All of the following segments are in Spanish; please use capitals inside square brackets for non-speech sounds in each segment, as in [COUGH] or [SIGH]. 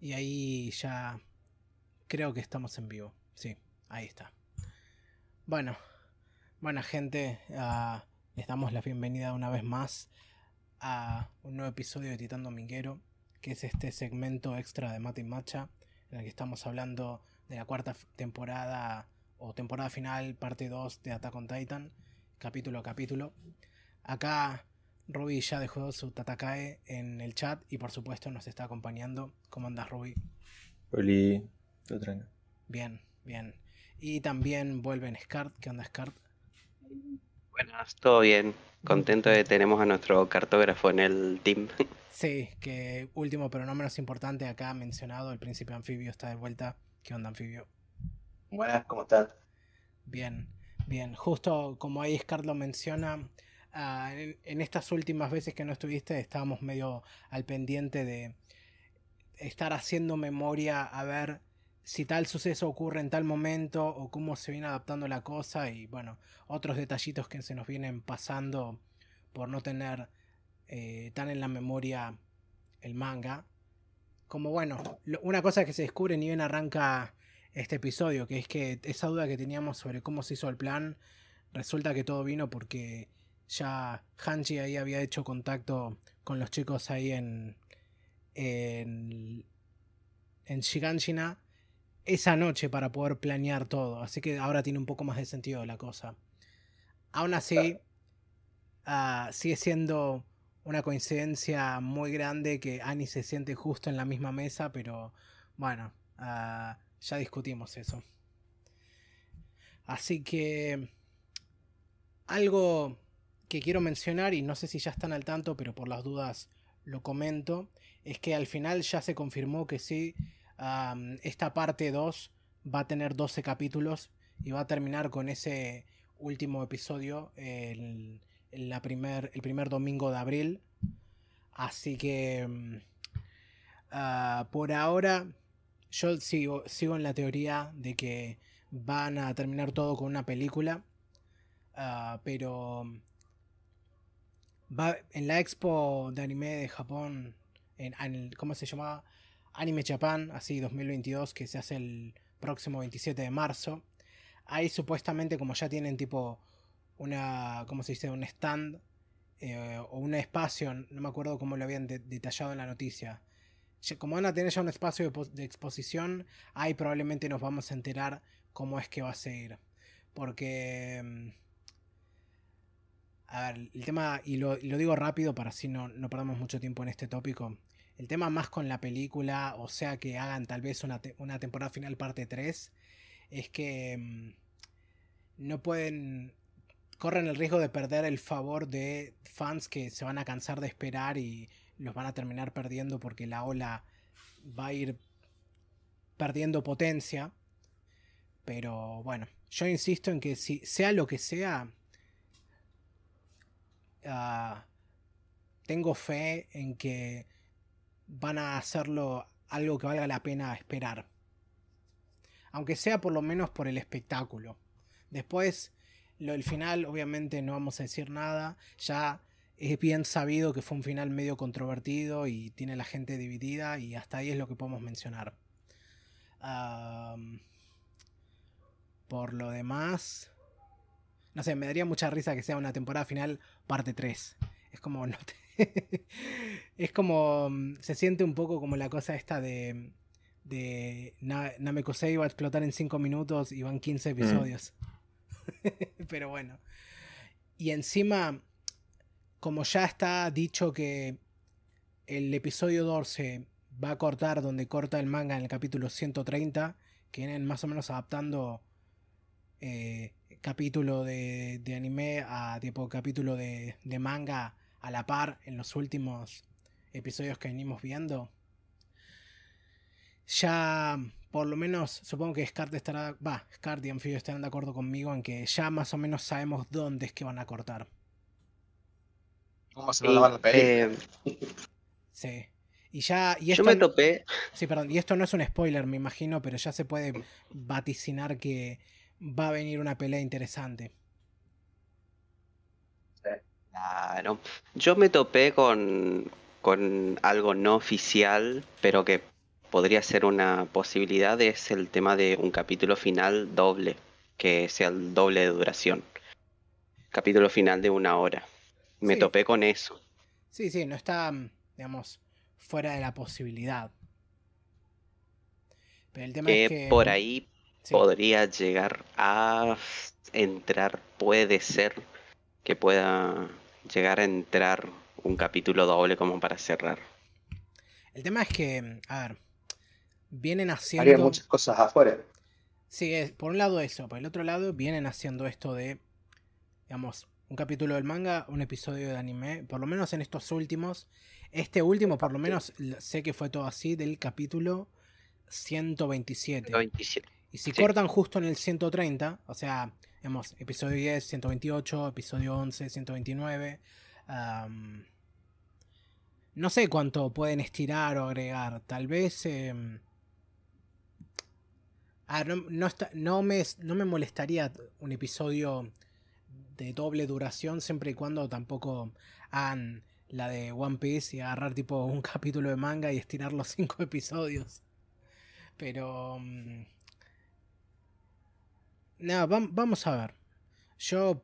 Y ahí ya creo que estamos en vivo. Sí, ahí está. Bueno, buena gente, ah, les damos la bienvenida una vez más a un nuevo episodio de Titán Dominguero, que es este segmento extra de Mate y Macha, en el que estamos hablando de la cuarta temporada o temporada final, parte 2 de Attack on Titan, capítulo a capítulo. Acá Ruby ya dejó su Tatakae en el chat y por supuesto nos está acompañando. ¿Cómo andas, Ruby? Hola, Bien, bien. Y también vuelven Scart. ¿Qué onda, Scart? Buenas, todo bien. Contento de que tenemos a nuestro cartógrafo en el team. [LAUGHS] Sí, que último pero no menos importante, acá mencionado, el príncipe anfibio está de vuelta. ¿Qué onda, anfibio? Buenas, ¿cómo estás? Bien, bien. Justo como ahí Scart lo menciona, Ah, en, estas últimas veces que no estuviste estábamos medio al pendiente de estar haciendo memoria a ver si tal suceso ocurre en tal momento o cómo se viene adaptando la cosa y bueno, otros detallitos que se nos vienen pasando por no tener eh, tan en la memoria el manga. Como bueno, una cosa que se descubre ni bien arranca este episodio, que es que esa duda que teníamos sobre cómo se hizo el plan, resulta que todo vino porque ya Hanji ahí había hecho contacto con los chicos ahí en, en, en Shiganshina esa noche para poder planear todo. Así que ahora tiene un poco más de sentido la cosa. Aún así, ah, sigue siendo una coincidencia muy grande que Annie se siente justo en la misma mesa, pero bueno, ah, ya discutimos eso. Así que algo que quiero mencionar, y no sé si ya están al tanto, pero por las dudas lo comento, es que al final ya se confirmó que sí, esta parte 2 va a tener 12 capítulos y va a terminar con ese último episodio el, la primer, el primer domingo de abril. Así que mm, ah, por ahora yo sigo, sigo en la teoría de que van a terminar todo con una película. Ah, pero va en la expo de anime de Japón, en, ¿cómo se llamaba? Anime Japan, así 2022, que se hace el próximo 27 de marzo. Ahí supuestamente como ya tienen tipo una, ¿cómo se dice? Un stand eh, o un espacio, no me acuerdo cómo lo habían detallado en la noticia. Como van a tener ya un espacio de, de, exposición, ahí probablemente nos vamos a enterar cómo es que va a seguir. Porque mm, a ver, el tema, y lo, digo rápido para así no, no perdamos mucho tiempo en este tópico. El tema más con la película, o sea que hagan tal vez una, temporada final parte 3, es que mm, no pueden. corren el riesgo de perder el favor de fans que se van a cansar de esperar y los van a terminar perdiendo porque la ola va a ir perdiendo potencia. Pero bueno, yo insisto en que si sea lo que sea, Ah, tengo fe en que van a hacerlo algo que valga la pena esperar. Aunque sea por lo menos por el espectáculo. Después, lo del final, obviamente no vamos a decir nada. Ya es bien sabido que fue un final medio controvertido y tiene la gente dividida y hasta ahí es lo que podemos mencionar. por lo demás, no sé, me daría mucha risa que sea una temporada final parte 3. Es como. [LAUGHS] No es como. Mm, se siente un poco como la cosa esta de. De Namekusei va a explotar en 5 minutos y van 15 mm. episodios. [LAUGHS] Pero bueno. Y encima, como ya está dicho que el episodio 12 va a cortar donde corta el manga en el capítulo 130, que vienen más o menos adaptando eh, capítulo de, anime a tipo capítulo de, manga a la par en los últimos episodios que venimos viendo. Ya, por lo menos, supongo que Scart estará. Va, Scart y Amphibio estarán de acuerdo conmigo en que ya más o menos sabemos dónde es que van a cortar. ¿Cómo se lo van a pedir? Sí. Y ya. Y esto, Yo me topé. Sí, perdón. Y esto no es un spoiler, me imagino, pero ya se puede vaticinar que va a venir una pelea interesante. Claro. Yo me topé con, con algo no oficial, pero que podría ser una posibilidad es el tema de un capítulo final doble, que sea el doble de duración. Capítulo final de una hora. Me Sí. topé con eso. Sí, sí, no está, mm, digamos, fuera de la posibilidad. Pero el tema es que. por ahí sí, podría llegar a entrar, puede ser que pueda llegar a entrar un capítulo doble como para cerrar. El tema es que, a ver, vienen Haría haciendo. muchas cosas afuera. Sí, es, por un lado eso, por el otro lado vienen haciendo esto de, digamos, un capítulo del manga, un episodio de anime, por lo menos en estos últimos. Este último, por lo menos, sé que fue todo así del capítulo 127. 27. Y si Sí. cortan justo en el 130, o sea, digamos, episodio 10, 128, episodio 11, 129, am, no sé cuánto pueden estirar o agregar. Tal vez... em, ah, no, no está- no me, no me molestaría un episodio de doble duración siempre y cuando tampoco hagan la de One Piece y agarrar tipo un [LAUGHS] capítulo de manga y estirar los cinco episodios. Pero... mm, no, vam- vamos a ver. Yo,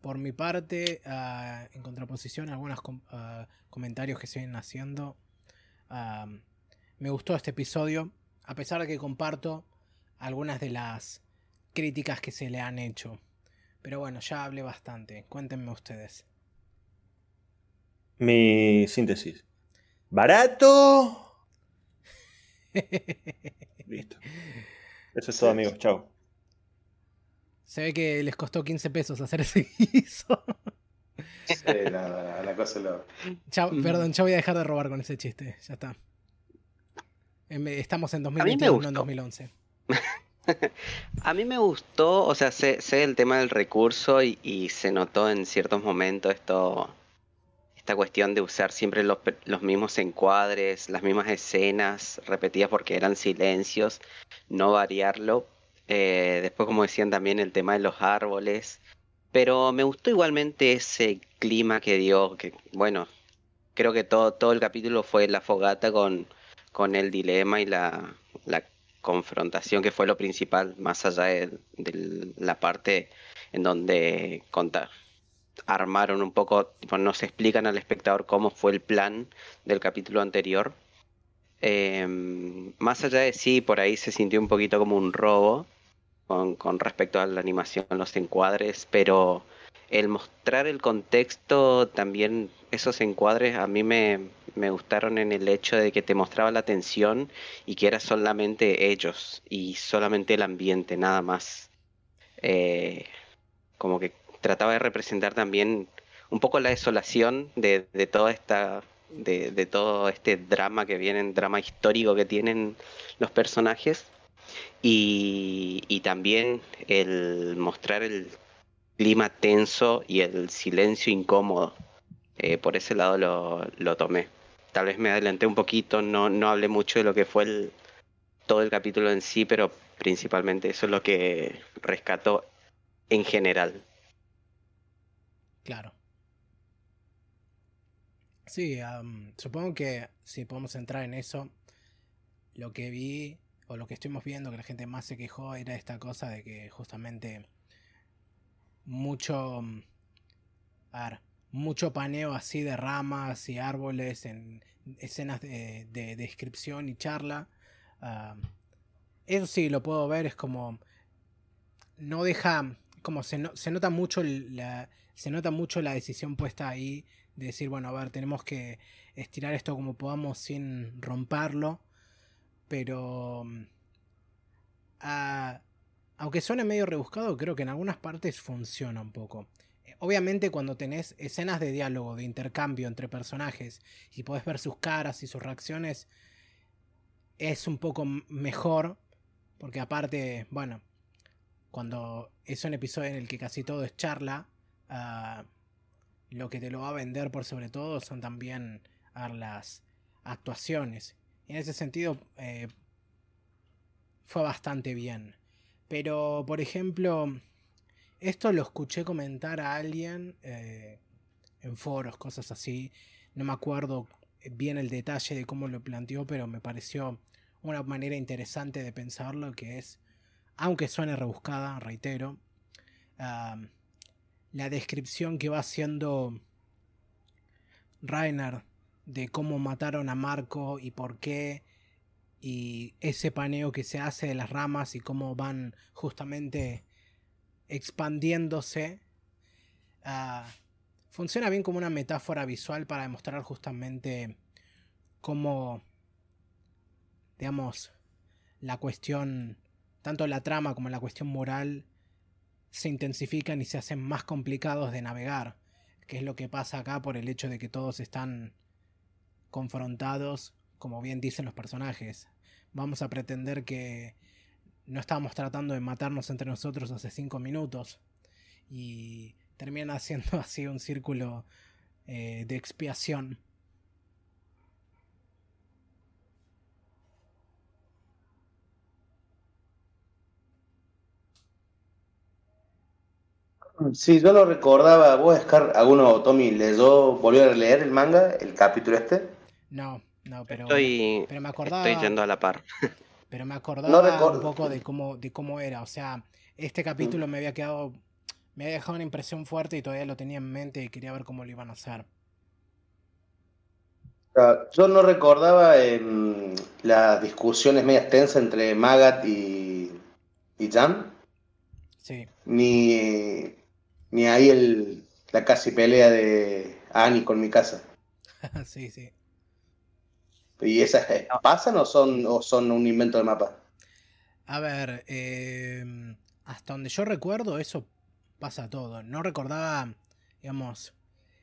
por mi parte, ah, en contraposición a algunos com- ah, comentarios que se vienen haciendo, ah, me gustó este episodio, a pesar de que comparto algunas de las críticas que se le han hecho. Pero bueno, ya hablé bastante. Cuéntenme ustedes. Mi síntesis. Barato. [LAUGHS] Listo. Eso es todo, amigos. Chao. Se ve que les costó 15 pesos hacer ese guiso. Sí, la, la- la cosa lo. Ya, perdón, ya voy a dejar de robar con ese chiste. Ya está. Estamos en me 2022, no en gustó. 2011. [LAUGHS] A mí me gustó, o sea, sé, sé el tema del recurso y, y se notó en ciertos momentos esto, esta cuestión de usar siempre los, los mismos encuadres, las mismas escenas repetidas porque eran silencios, no variarlo. Eh, después, como decían también, el tema de los árboles. Pero me gustó igualmente ese clima que dio, que bueno, creo que todo, todo el capítulo fue la fogata con, con el dilema y la, la confrontación que fue lo principal, más allá de, la parte en donde conta- armaron un poco, tipo, nos explican al espectador cómo fue el plan del capítulo anterior. Em, más allá de sí, por ahí se sintió un poquito como un robo con, con respecto a la animación, los encuadres, pero el mostrar el contexto también, esos encuadres a mí me, me gustaron en el hecho de que te mostraba la tensión y que era solamente ellos y solamente el ambiente, nada más. Eh, como que trataba de representar también un poco la desolación de, de toda esta, de, de todo este drama que viene, drama histórico que tienen los personajes. Y, también el mostrar el clima tenso y el silencio incómodo. Eh, por ese lado lo, lo tomé. Tal vez me adelanté un poquito, no, no hablé mucho de lo que fue todo el capítulo en sí, pero principalmente eso es lo que rescató en general. Claro. Sí, supongo que si podemos entrar en eso, lo que vi o lo que estuvimos viendo que la gente más se quejó era esta cosa de que justamente mucho, mm, a ver, mucho paneo así de ramas y árboles en escenas de, de descripción y charla. am, eso sí, lo puedo ver, es como no deja, como se, no- se nota mucho la, se nota mucho la decisión puesta ahí de decir, bueno, a ver, tenemos que estirar esto como podamos sin romperlo, pero mm, ah, aunque suene medio rebuscado, creo que en algunas partes funciona un poco. Eh, Obviamente cuando tenés escenas de diálogo, de intercambio entre personajes y podés ver sus caras y sus reacciones, es un poco mejor, porque aparte, bueno, cuando es un episodio en el que casi todo es charla, ah, lo que te lo va a vender por sobre todo son también ah, las actuaciones. En ese sentido eh, fue bastante bien. Pero, por ejemplo, esto lo escuché comentar a alguien eh, en foros, cosas así. No me acuerdo bien el detalle de cómo lo planteó, pero me pareció una manera interesante de pensarlo, que es, aunque suene rebuscada, reitero, la descripción que va haciendo Rainer de cómo mataron a Marco y por qué, y ese paneo que se hace de las ramas y cómo van justamente expandiéndose, ah, funciona bien como una metáfora visual para demostrar justamente cómo, digamos, la cuestión, tanto la trama como la cuestión moral, se intensifican y se hacen más complicados de navegar, que es lo que pasa acá por el hecho de que todos están confrontados, como bien dicen los personajes. Vamos a pretender que no estábamos tratando de matarnos entre nosotros hace cinco minutos y termina [LAUGHS] haciendo así un círculo eh, de expiación. Sí, yo lo recordaba. ¿Vos, Scar, alguno, Tommy, leyó, volvió a leer el manga, el capítulo este? No, no, pero, Estoy, pero me acordaba, estoy yendo a la par. [LAUGHS] pero me acordaba recuerdo. un poco de cómo, de cómo era. O sea, este capítulo me había quedado, me había dejado una impresión fuerte y todavía lo tenía en mente y quería ver cómo lo iban a hacer. Ah, Yo no recordaba em, las discusiones medias tensas entre Magat y, y Jan, Sí, ni, ni ahí el, la casi pelea de Annie con mi casa. [LAUGHS] sí, sí. ¿Y esas eh, pasan o son, o son un invento de mapa? A ver, eh, hasta donde yo recuerdo, eso pasa todo. No recordaba, digamos,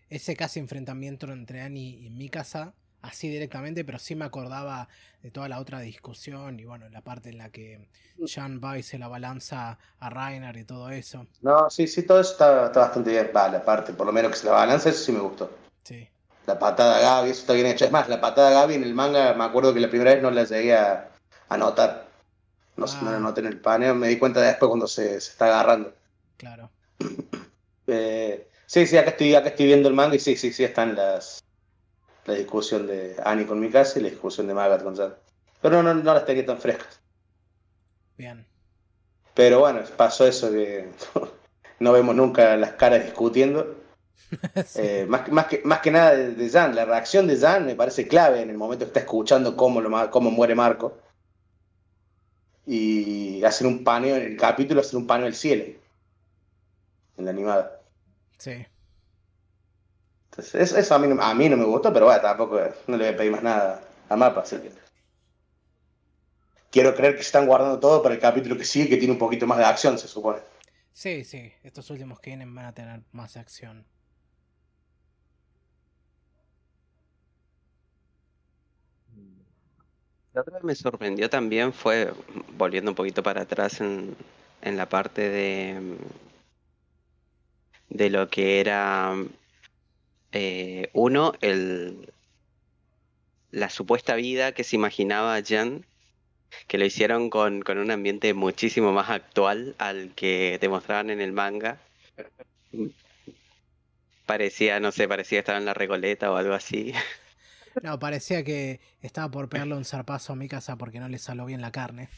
ese casi enfrentamiento entre Annie y Mikasa, así directamente, pero sí me acordaba de toda la otra discusión y bueno, la parte en la que Jan va y se la balanza a Reiner y todo eso. No, sí, sí, todo eso está, está bastante bien. Va, la parte, por lo menos que se la balance, eso sí me gustó. Sí, La patada Gaby, eso está bien hecho. Es más, la patada Gaby en el manga, me acuerdo que la primera vez no la llegué a, a notar. No, sé, no la Ah. noté en el paneo, me di cuenta después cuando se, se está agarrando. claro. [CLEARS THROAT] Eh, sí, sí, acá estoy, acá estoy viendo el manga y sí, sí, sí, están las la discusión de Annie con Mikasa y la discusión de Magat con Jan. Pero no, no, no las tenía tan frescas. Bien. Pero bueno, pasó eso que [LAUGHS] no vemos nunca las caras discutiendo. [LAUGHS] Sí, Eh, más, que- más, que, más que nada de, de Jan, la reacción de Jan me parece clave en el momento que está escuchando cómo, lo, cómo muere Marco. Y hacen un paneo en el capítulo, hacen un paneo del cielo. En la animada. sí. Entonces, eso, eso a, mí no, a mí no me gustó, pero bueno, tampoco no le voy a pedir más nada a Mapa. Así que... Quiero creer que se están guardando todo para el capítulo que sigue, que tiene un poquito más de acción, se supone. Sí, sí, estos últimos que vienen van a tener más acción. Otra que me sorprendió también fue, volviendo un poquito para atrás en, en la parte de, de lo que era, eh, uno, el, la supuesta vida que se imaginaba Jan, que lo hicieron con, con un ambiente muchísimo más actual al que te mostraban en el manga. Parecía, no sé, parecía estaba en la Recoleta o algo así. [LAUGHS] No, parecía que estaba por pegarle un zarpazo a mi casa porque no le salió bien la carne.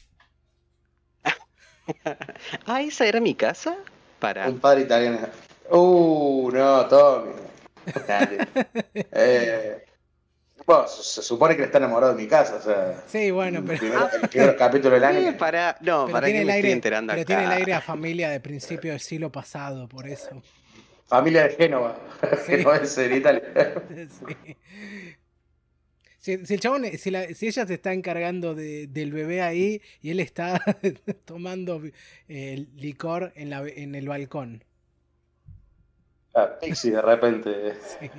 [LAUGHS] Ah, ¿esa era mi casa? Para. Un padre italiano. Uh, no, Tommy. Dale. [LAUGHS] Eh, bueno, se, se supone que está enamorado de mi casa, o sea. Sí, bueno, el pero, primer, el primer [LAUGHS] capítulo del para, no, pero para tiene que el me estoy aire, enterando pero acá. tiene el aire a familia de principio del siglo pasado, por eso. Familia de Génova. Sí. Génova es en Italia. Sí. Si, si el chabón, si, la- si ella se está encargando de- del bebé ahí y él está [LAUGHS] tomando eh, licor en, la, en el balcón. Ah, Pixie, de repente. [LAUGHS] Sí.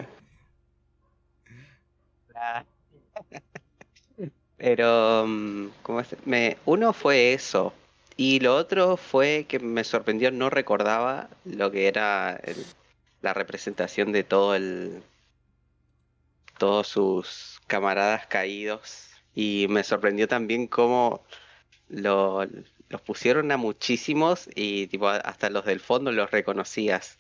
[LAUGHS] Pero, mm, ¿cómo es? Me, uno fue eso. Y lo otro fue que me sorprendió, no recordaba lo que era el- la representación de todo el, todos sus camaradas caídos. Y me sorprendió también cómo lo, los pusieron a muchísimos y tipo hasta los del fondo los reconocías.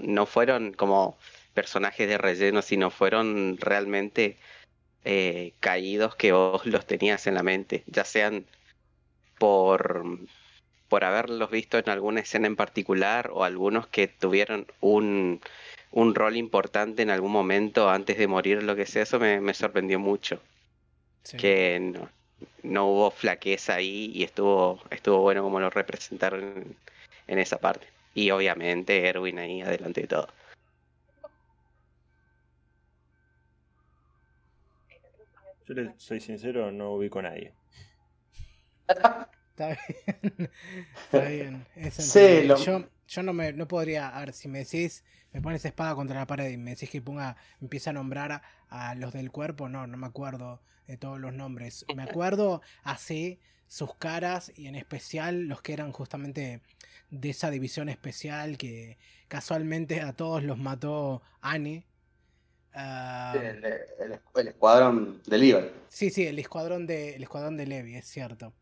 No fueron como personajes de relleno, sino fueron realmente eh, caídos que vos los tenías en la mente, ya sean por, por haberlos visto en alguna escena en particular o algunos que tuvieron un, un rol importante en algún momento antes de morir, lo que sea, eso me, me sorprendió mucho. Sí. Que no, no hubo flaqueza ahí y estuvo, estuvo bueno como lo representaron en, en esa parte. Y obviamente Erwin ahí adelante de todo. Yo le soy sincero, no ubico a nadie. [LAUGHS] Está bien. [LAUGHS] Está bien. Sí, lo- Yo, yo no me no podría, a ver, si me decís, me pones espada contra la pared y me decís que ponga, empieza a nombrar a, a los del cuerpo, no, no me acuerdo de todos los nombres. Me acuerdo así sus caras y en especial los que eran justamente de esa división especial que casualmente a todos los mató Annie. Ah, El, el- el escuadrón de Líbano. Sí, sí, el escuadrón de, el escuadrón de Levi, es cierto.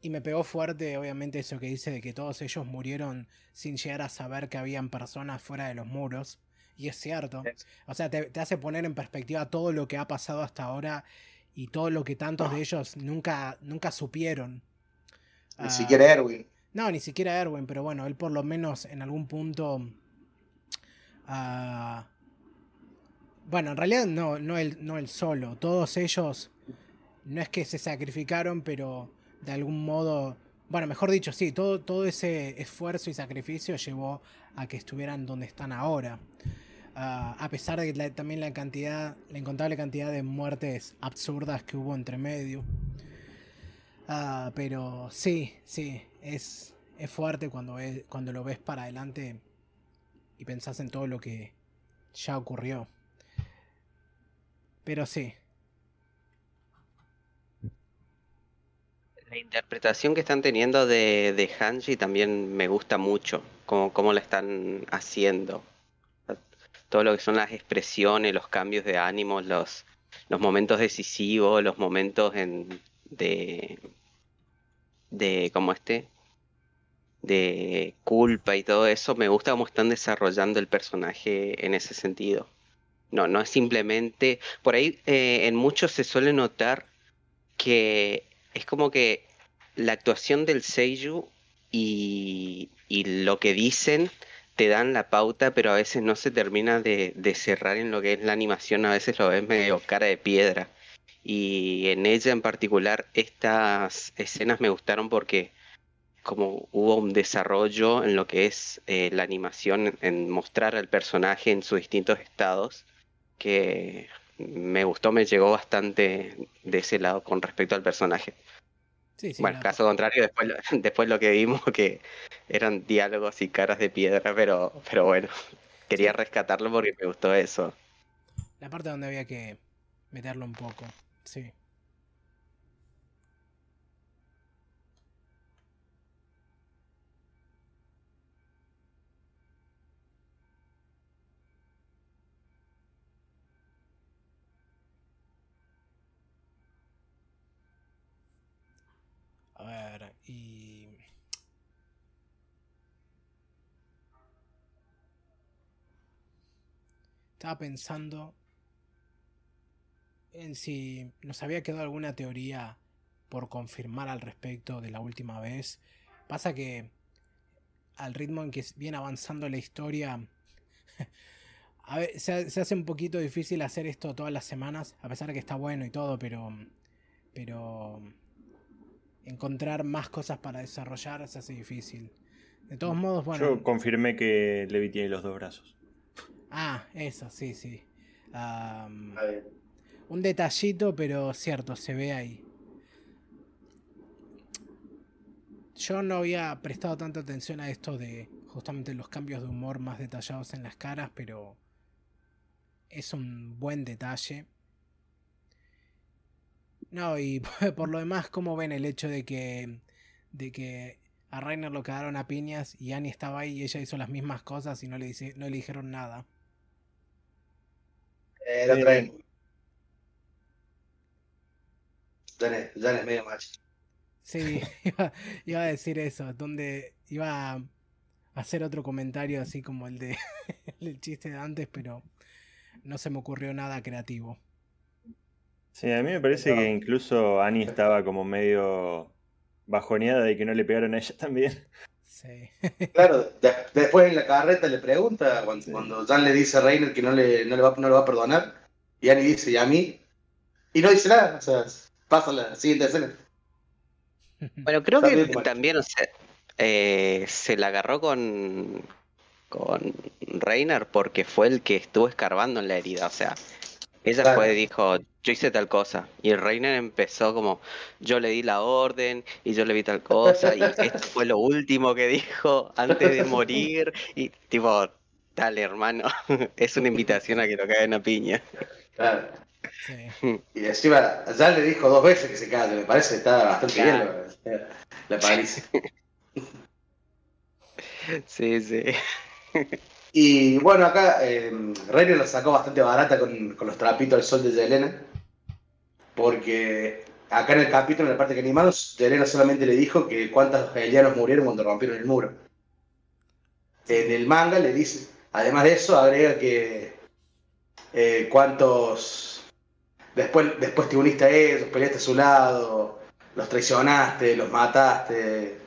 Y me pegó fuerte, obviamente, eso que dice de que todos ellos murieron sin llegar a saber que habían personas fuera de los muros. Y es cierto. O sea, te, te hace poner en perspectiva todo lo que ha pasado hasta ahora y todo lo que tantos de ellos nunca, nunca supieron. Ni Ah, siquiera Erwin. no, ni siquiera Erwin, pero bueno, él por lo menos en algún punto. ah, bueno, en realidad no, no, él, no él solo. Todos ellos no es que se sacrificaron, pero de algún modo. Bueno, mejor dicho, sí, todo, todo ese esfuerzo y sacrificio llevó a que estuvieran donde están ahora. Ah, a pesar de la- también la cantidad, la incontable cantidad de muertes absurdas que hubo entre medio. Ah, pero sí, sí, es, es fuerte cuando, ves, cuando lo ves para adelante y pensás en todo lo que ya ocurrió. Pero sí, La interpretación que están teniendo de, de Hanji también me gusta mucho, como cómo la están haciendo. Todo lo que son las expresiones, los cambios de ánimo, los, los momentos decisivos, los momentos en, de, de, como este, de culpa y todo eso, me gusta cómo están desarrollando el personaje en ese sentido. No, no es simplemente, por ahí eh, en muchos se suele notar que es como que la actuación del Seiyu y, lo que dicen te dan la pauta, pero a veces no se termina de, cerrar en lo que es la animación, a veces lo ves medio cara de piedra. Y en ella en particular, estas escenas me gustaron porque como hubo un desarrollo en lo que es eh, la animación, en mostrar al personaje en sus distintos estados, que me gustó, me llegó bastante de ese lado con respecto al personaje. sí, sí. bueno, caso contrario, después, lo- [LAUGHS] después lo que vimos que eran diálogos y caras de piedra, pero, pero bueno, quería rescatarlo porque me gustó eso. la parte donde había que meterlo un poco, sí. Ver, y... Estaba pensando en si nos había quedado alguna teoría por confirmar al respecto de la última vez. Pasa que al ritmo en que viene avanzando la historia, [LAUGHS] a ver, se, se hace un poquito difícil hacer esto todas las semanas, a pesar de que está bueno y todo, pero, pero encontrar más cosas para desarrollar se hace difícil. De todos modos, bueno. Yo confirmé que Levi tiene los dos brazos. Ah, eso, sí, sí. Ver. un detallito, pero cierto, se ve ahí. Yo no había prestado tanta atención a esto de justamente los cambios de humor más detallados en las caras, pero es un buen detalle. No, y [LAUGHS] por lo demás, ¿cómo ven el hecho de que, de que a Rainer lo cagaron a piñas y Annie estaba ahí y ella hizo las mismas cosas y no le, dice- no le dijeron nada? Eh, lo traen. Dale, dale, medio macho. Sí, [LAUGHS] iba, iba a decir eso, donde iba a hacer otro comentario así como el de [LAUGHS] el chiste de antes, pero no se me ocurrió nada creativo. Sí, a mí me parece que incluso Annie estaba como medio bajoneada de que no le pegaron a ella [LAUGHS] también. Sí. Claro, de- después en la carreta le pregunta, cuando, Sí. cuando Jan le dice a Reiner que no le, no le va, no le va a perdonar, y Annie dice, ¿y a mí? Y no dice nada, o sea, pasa la siguiente escena. Bueno, creo Está que bien, también, o sea, eh, se la agarró con, con Reiner porque fue el que estuvo escarbando en la herida. O sea, ella Claro. fue y dijo, yo hice tal cosa. Y Reiner empezó como, yo le di la orden y yo le vi tal cosa. Y [LAUGHS] esto fue lo último que dijo antes de morir. Y tipo, dale hermano, [LAUGHS] es una invitación a que lo caguen a piña. Claro. Sí. Y encima, Jan le dijo dos veces que se calle, me parece que está bastante Claro. bien la, la paliza. Sí, sí. [LAUGHS] Y bueno, acá eh, Reiner la sacó bastante barata con, con los trapitos al sol de Yelena. Porque acá en el capítulo, en la parte que animamos, Yelena solamente le dijo que cuántos elianos murieron cuando rompieron el muro. En el manga le dice, además de eso, agrega que eh, cuántos. Después, después te uniste a ellos, peleaste a su lado, los traicionaste, los mataste.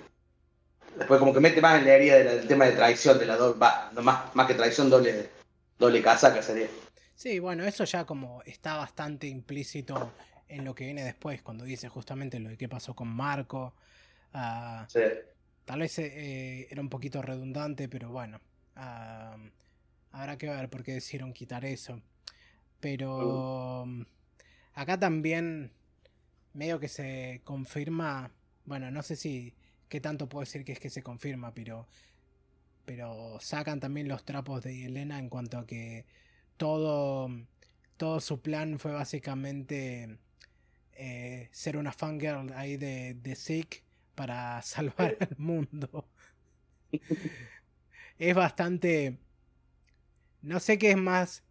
Después como que mete más en la herida del, tema de traición, de la doble, va, no, más, más que traición, doble, doble casaca sería. Sí, bueno, eso ya como está bastante implícito en lo que viene después, cuando dice justamente lo de qué pasó con Marco. ah, Sí. tal vez eh, era un poquito redundante, pero bueno. ah, habrá que ver por qué decidieron quitar eso. Pero mm, acá también medio que se confirma, bueno, no sé si qué tanto puedo decir que es que se confirma, pero pero sacan también los trapos de Elena en cuanto a que todo todo su plan fue básicamente eh, ser una fangirl ahí de, de Zeke para [LAUGHS] salvar al mundo. [LAUGHS] es bastante. No sé qué es más.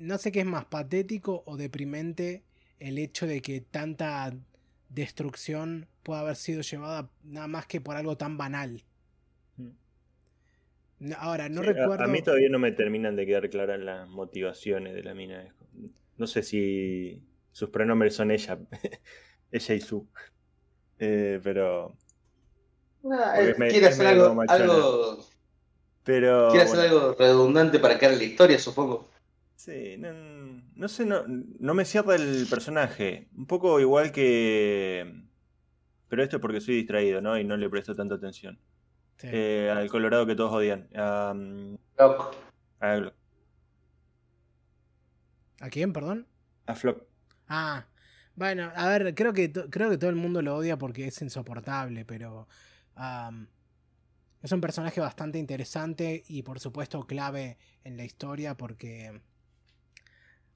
No sé qué es más patético o deprimente el hecho de que tanta destrucción pueda haber sido llevada nada más que por algo tan banal. No- Ahora, no Sí, recuerdo. A, mí todavía no me terminan de quedar claras las motivaciones de la mina. No sé si sus pronombres son ella, [LAUGHS] ella y su. Eh, pero. Ah, Porque eh, me- quiere hacer algo, algo, Pero. quiere hacer bueno, algo redundante para quedar en la historia, supongo. Sí, no, no sé, no, no me cierra el personaje. Un poco igual que. Pero esto es porque soy distraído, ¿no? Y no le presto tanta atención. Sí. Eh, al Colorado que todos odian. A, mm, Loco. a, ¿A quién, perdón? a Flock. Ah, bueno, a ver, creo que, creo que todo el mundo lo odia porque es insoportable, pero es un personaje bastante interesante y por supuesto clave en la historia porque,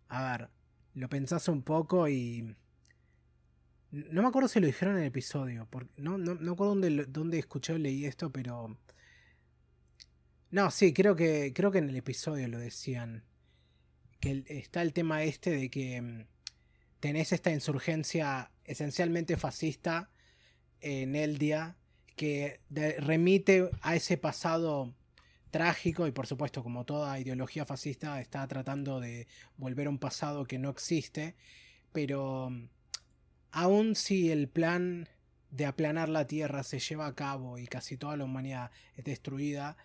a ver, lo pensás un poco y... No me acuerdo si lo dijeron en el episodio, porque no, no, no acuerdo dónde, dónde escuché o leí esto, pero... No, sí, creo que, creo que en el episodio lo decían. Que el- está el tema este de que mm, tenés esta insurgencia esencialmente fascista en Eldia que de- remite a ese pasado trágico y por supuesto como toda ideología fascista está tratando de volver a un pasado que no existe, pero mm, aun si el plan de aplanar la Tierra se lleva a cabo y casi toda la humanidad es destruida,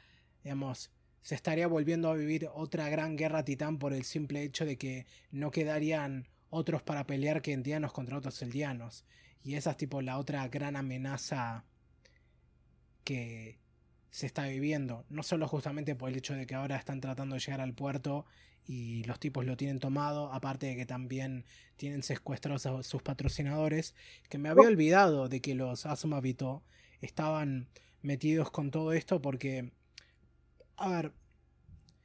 digamos, se estaría volviendo a vivir otra gran guerra titán por el simple hecho de que no quedarían otros para pelear que endianos contra otros eldianos. Y esa es tipo la otra gran amenaza que se está viviendo. No solo justamente por el hecho de que ahora están tratando de llegar al puerto y los tipos lo tienen tomado, aparte de que también tienen secuestrados a sus patrocinadores, que me había olvidado de que los Asuma Vito estaban metidos con todo esto porque, a ver,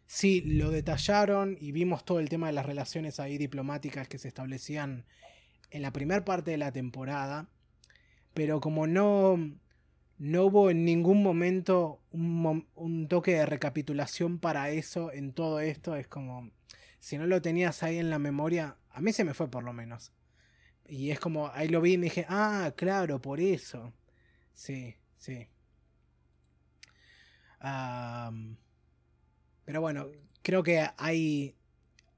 sí, lo detallaron y vimos todo el tema de las relaciones ahí diplomáticas que se establecían en la primera parte de la temporada, pero como no, no hubo en ningún momento un, toque de recapitulación para eso en todo esto, es como, si no lo tenías ahí en la memoria, a mí se me fue por lo menos. Y es como, ahí lo vi y me dije, ah, claro, por eso. Sí, sí. Pero bueno, creo que hay,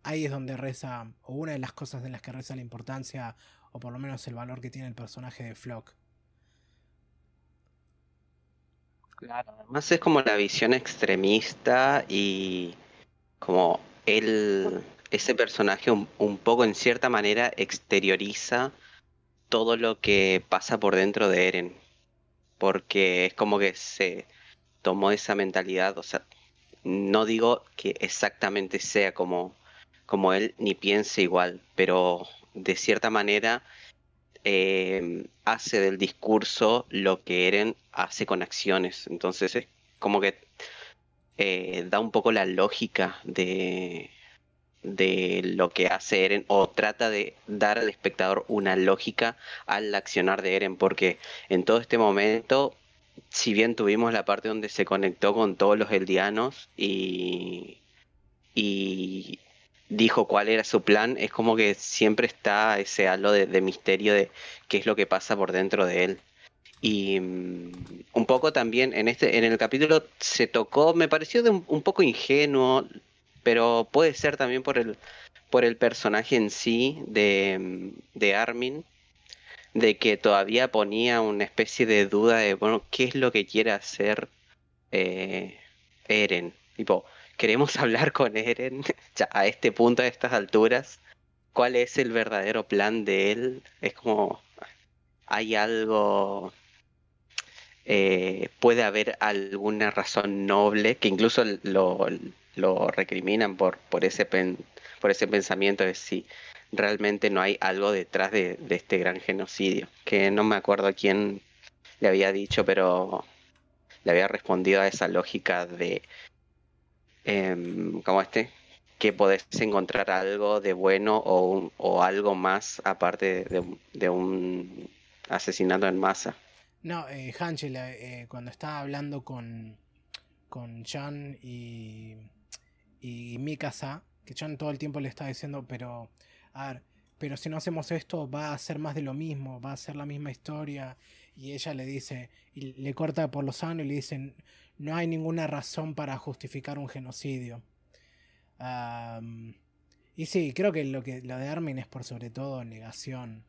ahí es donde reza, o una de las cosas en las que reza la importancia, o por lo menos el valor que tiene el personaje de Flock. Claro, además es como la visión extremista y como él, ese personaje un, un poco en cierta manera exterioriza todo lo que pasa por dentro de Eren. Porque es como que se tomó esa mentalidad, o sea, no digo que exactamente sea como, como él ni piense igual, pero de cierta manera eh, hace del discurso lo que Eren hace con acciones. Entonces es como que eh, da un poco la lógica de, de lo que hace Eren o trata de dar al espectador una lógica al accionar de Eren porque en todo este momento si bien tuvimos la parte donde se conectó con todos los eldianos y, y dijo cuál era su plan, es como que siempre está ese halo de, misterio de qué es lo que pasa por dentro de él. Y mm, un poco también en este, en el capítulo se tocó, me pareció de un, un poco ingenuo, pero puede ser también por el, por el personaje en sí de, mm, de Armin, de que todavía ponía una especie de duda de, bueno, ¿qué es lo que quiere hacer eh, Eren? Tipo, ¿queremos [LAUGHS] hablar con Eren ya a este punto, a estas alturas? ¿Cuál es el verdadero plan de él? Es como, hay algo, eh, puede haber alguna razón noble, que incluso lo, lo recriminan por, por, ese pen, por ese pensamiento de si realmente no hay algo detrás de, de, este gran genocidio. Que no me acuerdo quién le había dicho, pero le había respondido a esa lógica de, eh, como este, que podés encontrar algo de bueno o, o algo más aparte de, un asesinato en masa. No, eh, Hanchel, eh, cuando estaba hablando con, con Chan y, y Mikasa, que Chan todo el tiempo le está diciendo, pero a ver, pero si no hacemos esto va a ser más de lo mismo, va a ser la misma historia. Y ella le dice, y le corta por los años y le dicen, no hay ninguna razón para justificar un genocidio. Y sí, creo que lo, que lo de Armin es por sobre todo negación.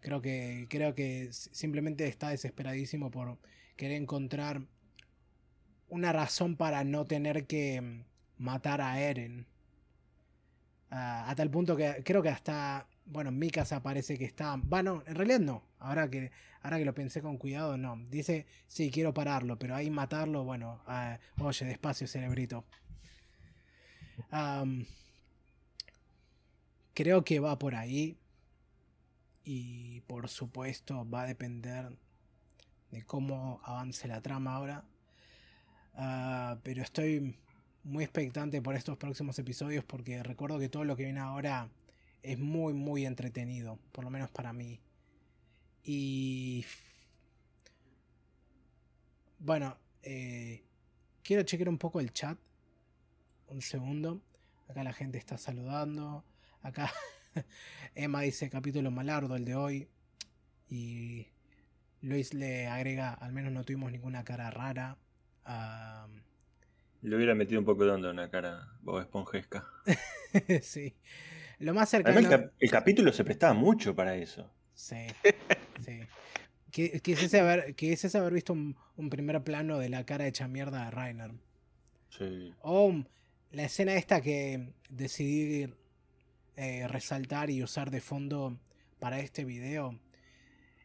Creo que, creo que simplemente está desesperadísimo por querer encontrar una razón para no tener que matar a Eren. Uh, a tal punto que creo que hasta, bueno, mi casa parece que está, bueno, en realidad no, ahora que, ahora que lo pensé con cuidado, no, dice, sí, quiero pararlo, pero ahí matarlo, bueno, uh, oye, despacio, cerebrito. Creo que va por ahí y por supuesto va a depender de cómo avance la trama ahora. Uh, pero estoy muy expectante por estos próximos episodios porque recuerdo que todo lo que viene ahora es muy muy entretenido, por lo menos para mí. Y bueno, eh, quiero chequear un poco el chat. Un segundo. Acá la gente está saludando. Acá [LAUGHS] Emma dice capítulo malardo el de hoy. Y Luis le agrega, al menos no tuvimos ninguna cara rara. Le hubiera metido un poco de onda en una cara Bob Esponjesca. [LAUGHS] sí. Lo más cercano. Además, el, el, capítulo se prestaba mucho para eso. Sí. [LAUGHS] sí. Quisiese haber, quisiese haber visto un, un, primer plano de la cara hecha mierda de Rainer. Sí. O la escena esta que decidí eh, resaltar y usar de fondo para este video.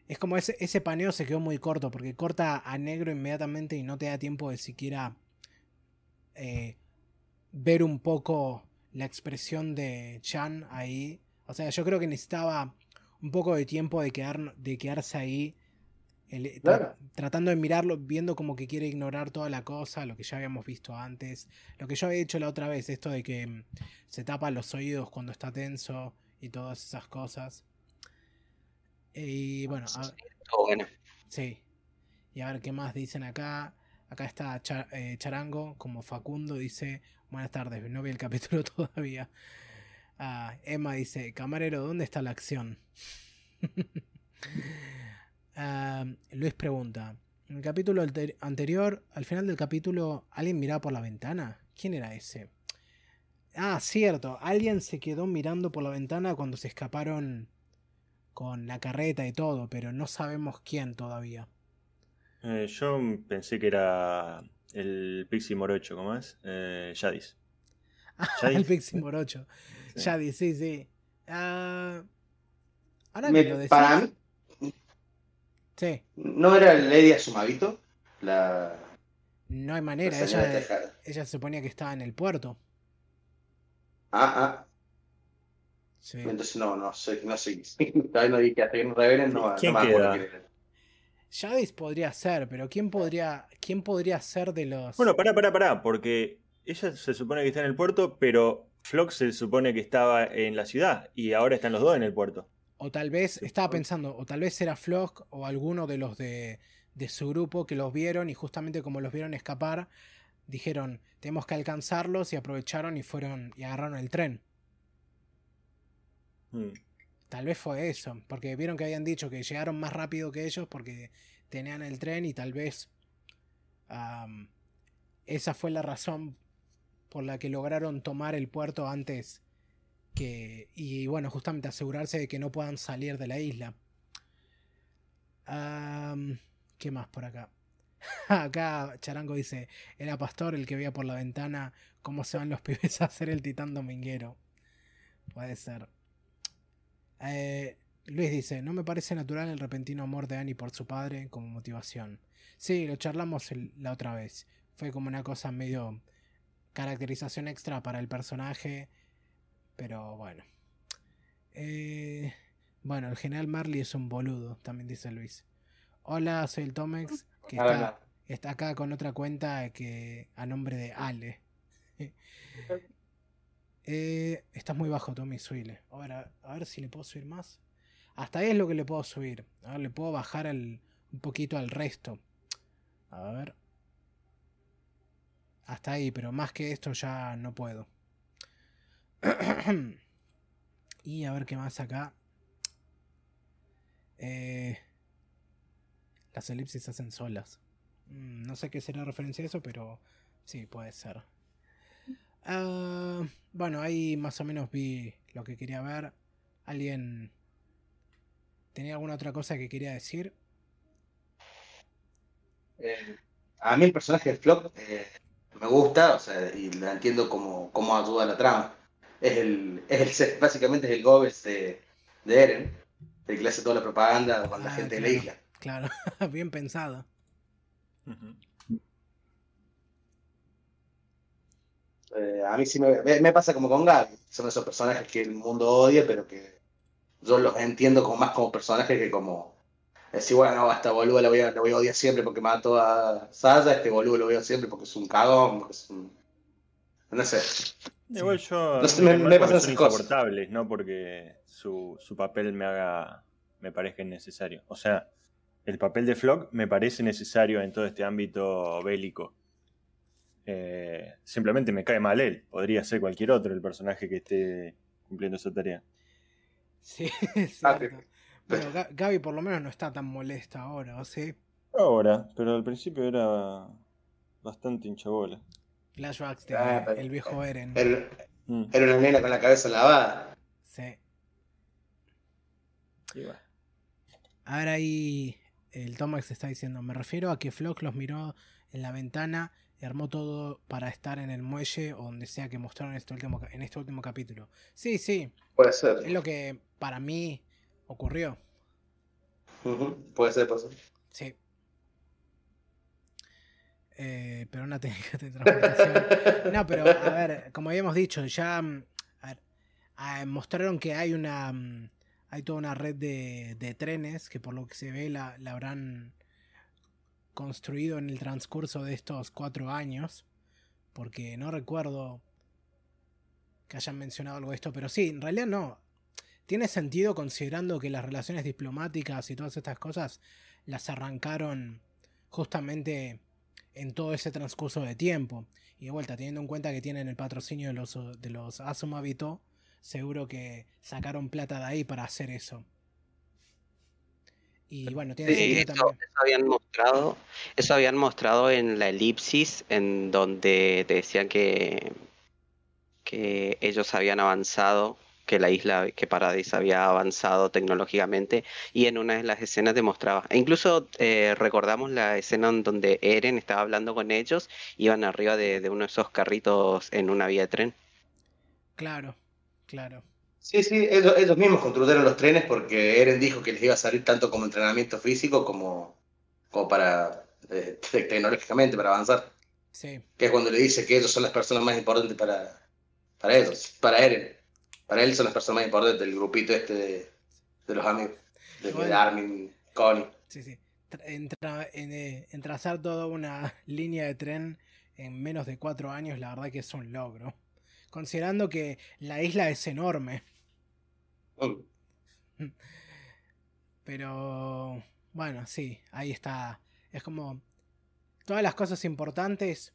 Es como ese, ese paneo se quedó muy corto porque corta a negro inmediatamente y no te da tiempo de siquiera eh, ver un poco la expresión de Chan ahí. O sea, yo creo que necesitaba un poco de tiempo de, quedar, de quedarse ahí. El, claro. tra tratando de mirarlo, viendo como que quiere ignorar toda la cosa, lo que ya habíamos visto antes, lo que yo había hecho la otra vez, esto de que mm, se tapa los oídos cuando está tenso y todas esas cosas. Y bueno, a, bueno. sí. Y a ver qué más dicen acá. Acá está Char eh, Charango, como Facundo, dice, buenas tardes, no vi el capítulo [LAUGHS] todavía. Uh, Emma dice, camarero, ¿dónde está la acción? uh, [LAUGHS] Luis pregunta, en el capítulo anterior, al final del capítulo, ¿alguien miraba por la ventana? ¿Quién era ese? Ah, cierto. Alguien se quedó mirando por la ventana cuando se escaparon con la carreta y todo, pero no sabemos quién todavía. Eh, yo pensé que era el Pixie Morocho, ¿cómo es? Eh, Yadis. [LAUGHS] Ah, el Pixie Morocho. Sí. Yadis, sí, sí. Ah, ahora Me- que lo decís- para mí, Sí, ¿no era Lady Asumabito? La, no hay la manera. Ella, se suponía que estaba en el puerto. Ah, ah. Sí. Entonces no, no sé, no sé. [LAUGHS] Todavía no dije, hasta que no revelen, no, no ¿Quién me acuerdo queda? quién era. Yadis podría ser, pero ¿quién podría, quién podría ser de los. Bueno, pará, pará, pará, porque ella se supone que está en el puerto, pero Flock se supone que estaba en la ciudad y ahora están los dos en el puerto. O tal vez, estaba pensando, o tal vez era Flock o alguno de los de, de su grupo que los vieron y justamente como los vieron escapar, dijeron, tenemos que alcanzarlos y aprovecharon y fueron y agarraron el tren. Hmm. Tal vez fue eso, porque vieron que habían dicho que llegaron más rápido que ellos porque tenían el tren y tal vez esa fue la razón por la que lograron tomar el puerto antes que y bueno justamente asegurarse de que no puedan salir de la isla. ¿Qué más por acá? [LAUGHS] Acá Charango dice, era Pastor el que veía por la ventana cómo se van los [LAUGHS] pibes a hacer el titán dominguero. Puede ser. Eh, Luis dice, no me parece natural el repentino amor de Annie por su padre como motivación. Sí, lo charlamos la otra vez. Fue como una cosa medio caracterización extra para el personaje. Pero bueno. Eh, bueno, el general Marley es un boludo, también dice Luis. Hola, soy el Tomex, que está, está acá con otra cuenta que a nombre de Ale. [LAUGHS] Eh, estás muy bajo, Tommy, subile. A ver, a, ver si le puedo subir más. Hasta ahí es lo que le puedo subir. A ver, le puedo bajar al- un poquito al resto. A ver. Hasta ahí, pero más que esto ya no puedo. [CLEARS THROAT] y a ver qué más acá. Eh, las elipsis hacen solas. Mm, No sé qué será referencia a eso, pero sí, puede ser. Ah, bueno, ahí más o menos vi lo que quería ver. ¿Alguien tenía alguna otra cosa que quería decir? Eh, a mí el personaje de Flock eh, me gusta, o sea, y la entiendo como, como ayuda a la trama. Es el, es el, básicamente es el Goebbels de, de Eren, el que le hace toda la propaganda con la Ah, gente de la claro. isla. Claro, [LAUGHS] bien pensado. Eh, a mí sí me, pasa como con Gaby, son esos personajes que el mundo odia, pero que yo los entiendo como más como personajes que como decir, bueno, a esta boluda la voy a, la voy a odiar siempre porque mató a Saya, este boludo lo odiar siempre porque es un cagón, porque es un... No sé. Igual yo No sé, me, me- me pasan esas cosas. no porque su, su papel me haga me parezca innecesario. O sea, el papel de Flock me parece necesario en todo este ámbito bélico. Eh, simplemente me cae mal él. Podría ser cualquier otro el personaje que esté cumpliendo esa tarea. Sí, [LAUGHS] es cierto. Ga- Gaby por lo menos no está tan molesta ahora, ¿o sí? Ahora, pero al principio era bastante hinchabola. Flashbacks de Ah, pero- el viejo Eren. Era, Mm. era una nena con la cabeza lavada. Sí. Y bueno. Ahora ahí el Tomax está diciendo, me refiero a que Flock los miró en la ventana armó todo para estar en el muelle o donde sea que mostraron este último, en este último capítulo. Sí, sí, Puede ser. es lo que para mí ocurrió. Puede ser, puede ser. Sí. Eh, pero una [LAUGHS] técnica de transportación. No, pero a ver, como habíamos dicho, ya mm, a ver, ah, mostraron que hay una mm, hay toda una red de, de trenes que por lo que se ve la, la habrán construido en el transcurso de estos cuatro años. Porque no recuerdo que hayan mencionado algo de esto, pero sí, en realidad no. Tiene sentido considerando que las relaciones diplomáticas y todas estas cosas las arrancaron justamente en todo ese transcurso de tiempo. Y de vuelta, teniendo en cuenta que tienen el patrocinio de los, de los Asumabito, seguro que sacaron plata de ahí para hacer eso. Y bueno, tiene Sí, sentido eso, también. eso habían mostrado, eso habían mostrado en la elipsis, en donde te decían que, que ellos habían avanzado, que la isla, que Paradise había avanzado tecnológicamente, y en una de las escenas demostraba. E incluso eh, recordamos la escena en donde Eren estaba hablando con ellos, iban arriba de, de uno de esos carritos en una vía de tren. Claro, claro. Sí, sí, ellos, ellos mismos construyeron los trenes porque Eren dijo que les iba a salir tanto como entrenamiento físico como, como para eh, [LAUGHS] tecnológicamente, para avanzar. Sí. Que es cuando le dice que ellos son las personas más importantes para, para ellos, para Eren. Para él son las personas más importantes del grupito este de, de los amigos. De, Igual- de Armin, Connie. Sí, sí. En, eh, en trazar toda una [LAUGHS] línea de tren en menos de cuatro años, la verdad que es un logro. Considerando que la isla es enorme. [LAUGHS] Pero bueno, sí, ahí está. Es como todas las cosas importantes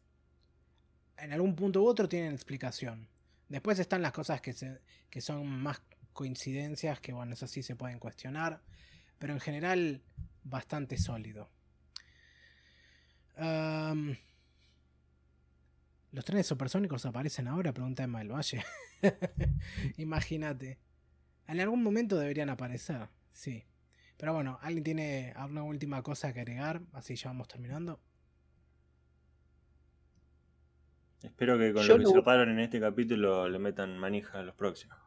en algún punto u otro tienen explicación. Después están las cosas que, se, que son más coincidencias, que bueno, eso sí se pueden cuestionar. Pero en general, bastante sólido. ¿Los trenes supersónicos aparecen ahora? Pregunta Emma del Valle. [LAUGHS] Imagínate. En algún momento deberían aparecer, sí. Pero bueno, ¿alguien tiene alguna última cosa que agregar? Así ya vamos terminando. Espero que con Yo lo que cerraron en este capítulo le metan manija a los próximos.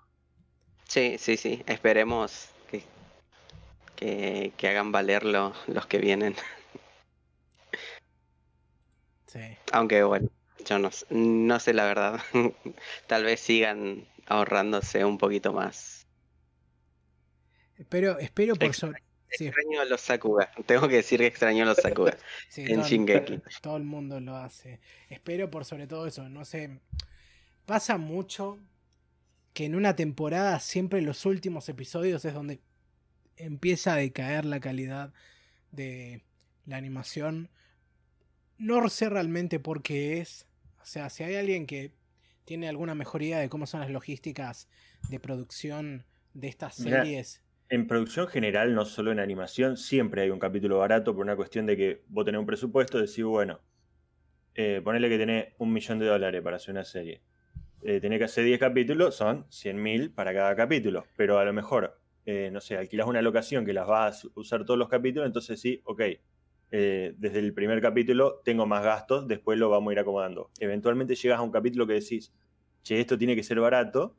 Sí, sí, sí. Esperemos que, que, que hagan valer lo- los que vienen. Sí. Aunque bueno, yo no, no sé la verdad. [LAUGHS] Tal vez sigan ahorrándose un poquito más. Espero, espero por Extra- sobre. Sí, Extraño a los Sakuga. [LAUGHS] Tengo que decir que extraño a los Sakuga [LAUGHS] sí, en todo, Shingeki. todo el mundo lo hace. Espero por sobre todo eso. No sé. Pasa mucho que en una temporada siempre los últimos episodios es donde empieza a decaer la calidad de la animación. No sé realmente por qué es. O sea, si hay alguien que tiene alguna mejor idea de cómo son las logísticas de producción de estas series. En producción general, no solo en animación, siempre hay un capítulo barato por una cuestión de que vos tenés un presupuesto, decís, bueno, eh, ponele que tenés un millón de dólares para hacer una serie. Eh, tenés que hacer 10 capítulos, son 100 mil para cada capítulo. Pero a lo mejor, eh, no sé, alquilás una locación que las vas a usar todos los capítulos, entonces sí, ok. eh, desde el primer capítulo tengo más gastos, después lo vamos a ir acomodando. Eventualmente llegas a un capítulo que decís, che, esto tiene que ser barato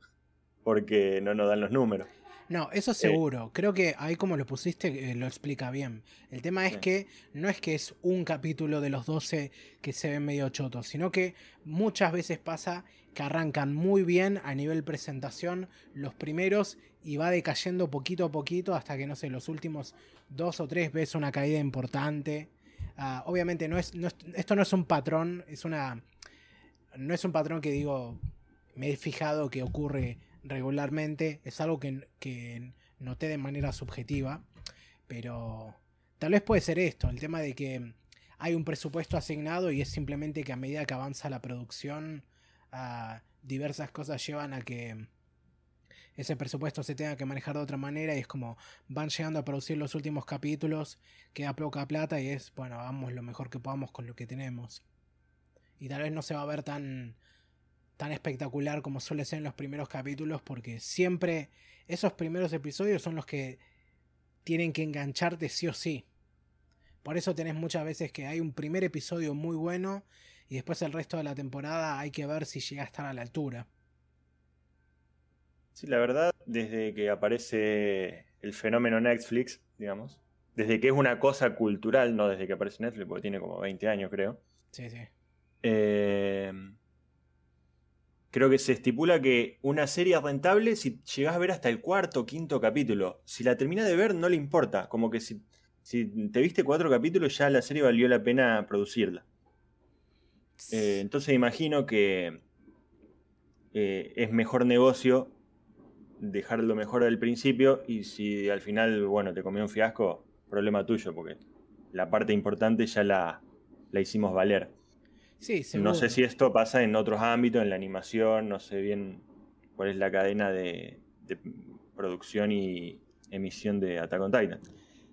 porque no nos dan los números. No, eso seguro. Creo que ahí como lo pusiste eh, lo explica bien. El tema es Sí. que no es que es un capítulo de los 12 que se ven medio chotos, sino que muchas veces pasa que arrancan muy bien a nivel presentación los primeros y va decayendo poquito a poquito hasta que, no sé, los últimos dos o tres ves una caída importante. Ah, obviamente no es, no es- esto no es un patrón, es una... No es un patrón que digo, me he fijado que ocurre regularmente, es algo que, que noté de manera subjetiva, pero tal vez puede ser esto, el tema de que hay un presupuesto asignado y es simplemente que a medida que avanza la producción, ah, diversas cosas llevan a que ese presupuesto se tenga que manejar de otra manera y es como van llegando a producir los últimos capítulos, queda poca plata y es, bueno, hagamos lo mejor que podamos con lo que tenemos. Y tal vez no se va a ver tan, tan espectacular como suele ser en los primeros capítulos, porque siempre esos primeros episodios son los que tienen que engancharte sí o sí. Por eso tenés muchas veces que hay un primer episodio muy bueno y después el resto de la temporada hay que ver si llega a estar a la altura. Sí, la verdad, desde que aparece el fenómeno Netflix, digamos, desde que es una cosa cultural, no desde que aparece Netflix, porque tiene como 20 años, creo. Sí, sí. eh, creo que se estipula que una serie es rentable si llegás a ver hasta el cuarto o quinto capítulo. Si la terminás de ver, no le importa. Como que si, si te viste cuatro capítulos, ya la serie valió la pena producirla. Eh, entonces imagino que eh, es mejor negocio dejarlo mejor al principio y si al final, bueno, te comió un fiasco, problema tuyo, porque la parte importante ya la, la hicimos valer. Sí, No sé si esto pasa en otros ámbitos, en la animación, no sé bien cuál es la cadena de, de producción y emisión de Attack on Titan.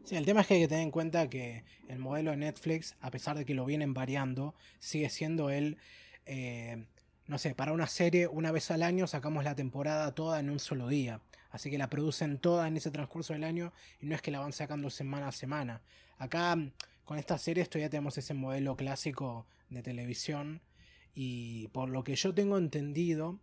Sí, el tema es que hay que tener en cuenta que el modelo de Netflix, a pesar de que lo vienen variando, sigue siendo el... eh, no sé, para una serie una vez al año sacamos la temporada toda en un solo día. Así que la producen toda en ese transcurso del año y no es que la van sacando semana a semana. Acá con esta serie ya tenemos ese modelo clásico de televisión y por lo que yo tengo entendido,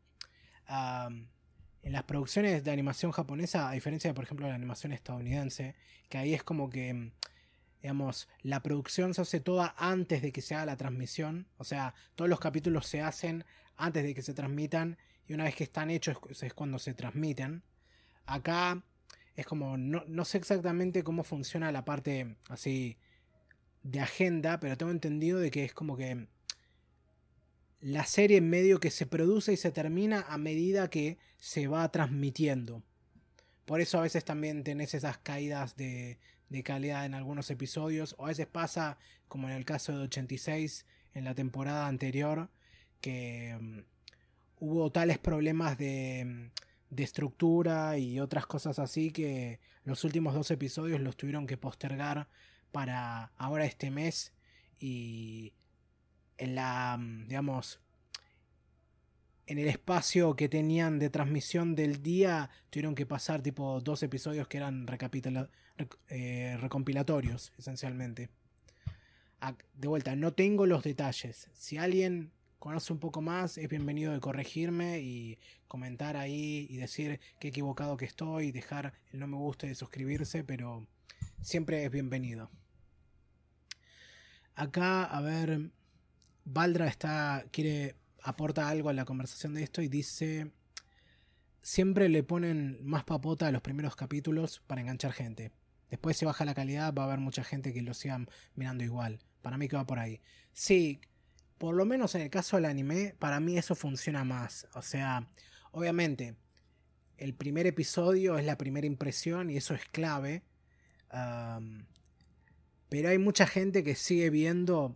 en las producciones de animación japonesa, a diferencia de por ejemplo la animación estadounidense, que ahí es como que digamos, la producción se hace toda antes de que se haga la transmisión. O sea, todos los capítulos se hacen antes de que se transmitan. Y una vez que están hechos es cuando se transmiten. Acá es como, no, no sé exactamente cómo funciona la parte así de agenda, pero tengo entendido de que es como que la serie en medio que se produce y se termina a medida que se va transmitiendo. Por eso a veces también tenés esas caídas de, de calidad en algunos episodios, o a veces pasa, como en el caso de 86, en la temporada anterior, que mm, hubo tales problemas de, mm, de, estructura y otras cosas así que los últimos dos episodios los tuvieron que postergar para ahora este mes y en la, mm, digamos, en el espacio que tenían de transmisión del día tuvieron que pasar tipo dos episodios que eran eh, recompilatorios, esencialmente. de vuelta, no tengo los detalles. Si alguien conoce un poco más, es bienvenido de corregirme y comentar ahí y decir qué equivocado que estoy, dejar el no me gusta y suscribirse, pero siempre es bienvenido. Acá, a ver, Valdra está, quiere aporta algo a la conversación de esto y dice, siempre le ponen más papota a los primeros capítulos para enganchar gente. Después se baja la calidad, va a haber mucha gente que lo siga mirando igual. Para mí que va por ahí. Sí, por lo menos en el caso del anime, para mí eso funciona más. O sea, obviamente, el primer episodio es la primera impresión y eso es clave. Pero hay mucha gente que sigue viendo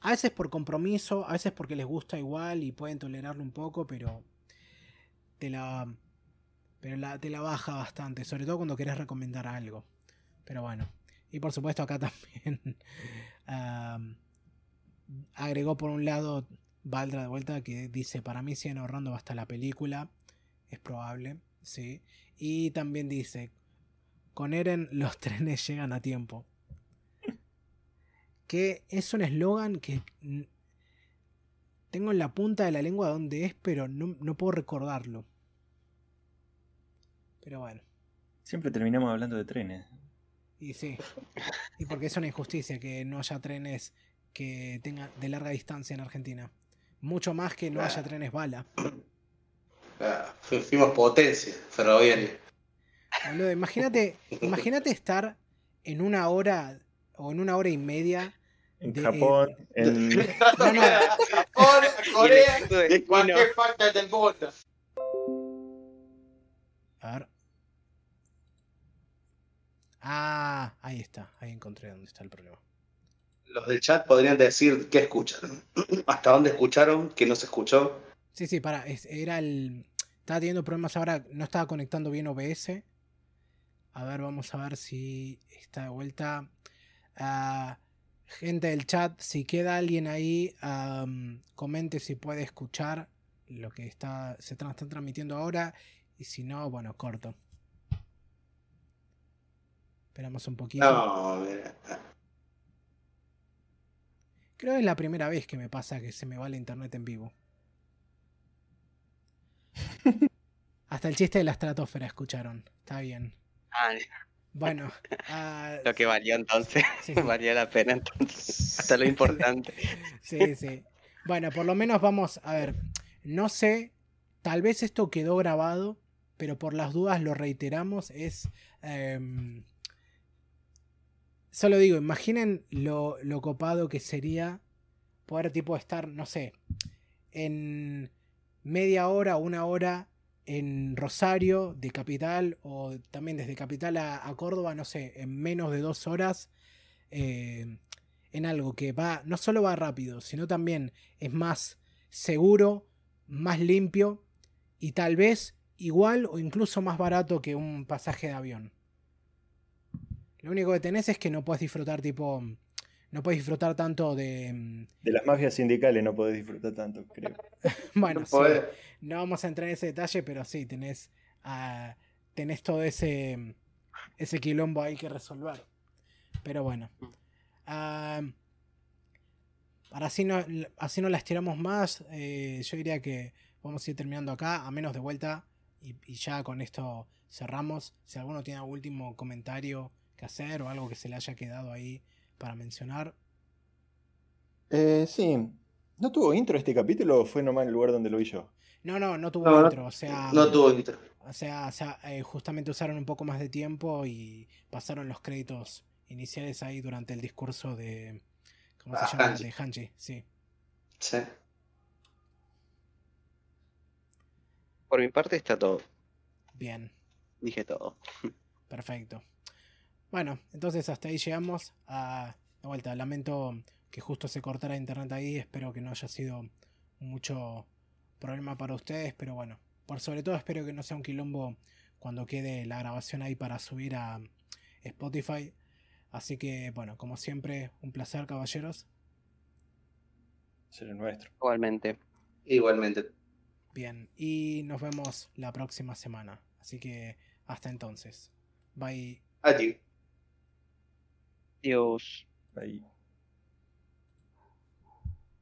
a veces por compromiso, a veces porque les gusta igual y pueden tolerarlo un poco, pero te la, pero la, te la baja bastante, sobre todo cuando querés recomendar algo. Pero bueno, y por supuesto acá [LAUGHS] también agregó por un lado Valdra de vuelta que dice, para mí siguen ahorrando hasta la película, es probable, sí. Y también dice, con Eren los [LAUGHS] trenes llegan a tiempo que es un eslogan que tengo en la punta de la lengua donde es, pero no, puedo recordarlo. Pero bueno. Siempre terminamos hablando de trenes. Y sí. Y porque es una injusticia que no haya trenes que tengan de larga distancia en Argentina. Mucho más que no haya trenes bala. Ah, fuimos potencia ferroviaria. imagínate, imagínate estar en una hora o en una hora y media. En Japón, en. [LAUGHS] No, no. Japón, Corea, cualquier parte del mundo. A ver. Ah, ahí está, ahí encontré dónde está el problema. Los del chat podrían decir qué escucharon, [CLEARS THROAT] hasta dónde escucharon, qué no se escuchó. Sí, sí, para, era el. Estaba teniendo problemas ahora, no estaba conectando bien OBS. A ver, vamos a ver si está de vuelta gente del chat, si queda alguien ahí, comente si puede escuchar lo que está, se está transmitiendo ahora. Y si no, bueno, corto. Esperamos un poquito. Creo que es la primera vez que me pasa que se me va la internet en vivo. [LAUGHS] Hasta el chiste de la estratosfera escucharon. Está bien. Ah, bueno. Ah, lo que valió entonces. [LAUGHS] Valía la pena entonces. Hasta lo importante. sí, sí. Bueno, por lo menos vamos a ver. No sé, tal vez esto quedó grabado, pero por las dudas lo reiteramos. Es... Em, solo digo, imaginen lo, lo copado que sería poder tipo estar, no sé, en media hora, una hora en Rosario, de Capital, o también desde Capital a, Córdoba, no sé, en menos de dos horas, eh, en algo que va, no solo va rápido, sino también es más seguro, más limpio y tal vez igual o incluso más barato que un pasaje de avión. Lo único que tenés es que no puedes disfrutar tipo, no puedes disfrutar tanto de... De las mafias sindicales no podés disfrutar tanto, creo. [LAUGHS] Bueno, No sí, podés. No vamos a entrar en ese detalle, pero sí, tenés, ah, tenés todo ese, ese quilombo ahí que resolver. Pero bueno. Ah, para así no, así no las tiramos más, eh, yo diría que vamos a ir terminando acá, a menos de vuelta. Y, y ya con esto cerramos. Si alguno tiene algún último comentario que hacer o algo que se le haya quedado ahí para mencionar. Eh, sí. ¿No tuvo intro este capítulo o fue nomás el lugar donde lo vi yo? No, no, no tuvo No, intro. O sea, No tuvo intro. O sea, o sea, eh, justamente usaron un poco más de tiempo y pasaron los créditos iniciales ahí durante el discurso de. ¿Cómo se Ah, llama? Hanji. De Hanji, sí. Sí. Por mi parte está todo. Bien, Dije todo. perfecto. Bueno, entonces hasta ahí llegamos. A, de vuelta, lamento que justo se cortara internet ahí. Espero que no haya sido mucho problema para ustedes, pero bueno, por sobre todo espero que no sea un quilombo cuando quede la grabación ahí para subir a Spotify. Así que, bueno, como siempre, un placer, caballeros. Será nuestro. Igualmente. Igualmente. Bien, y nos vemos la próxima semana. Así que hasta entonces. Bye. Allí. Dios. Ahí.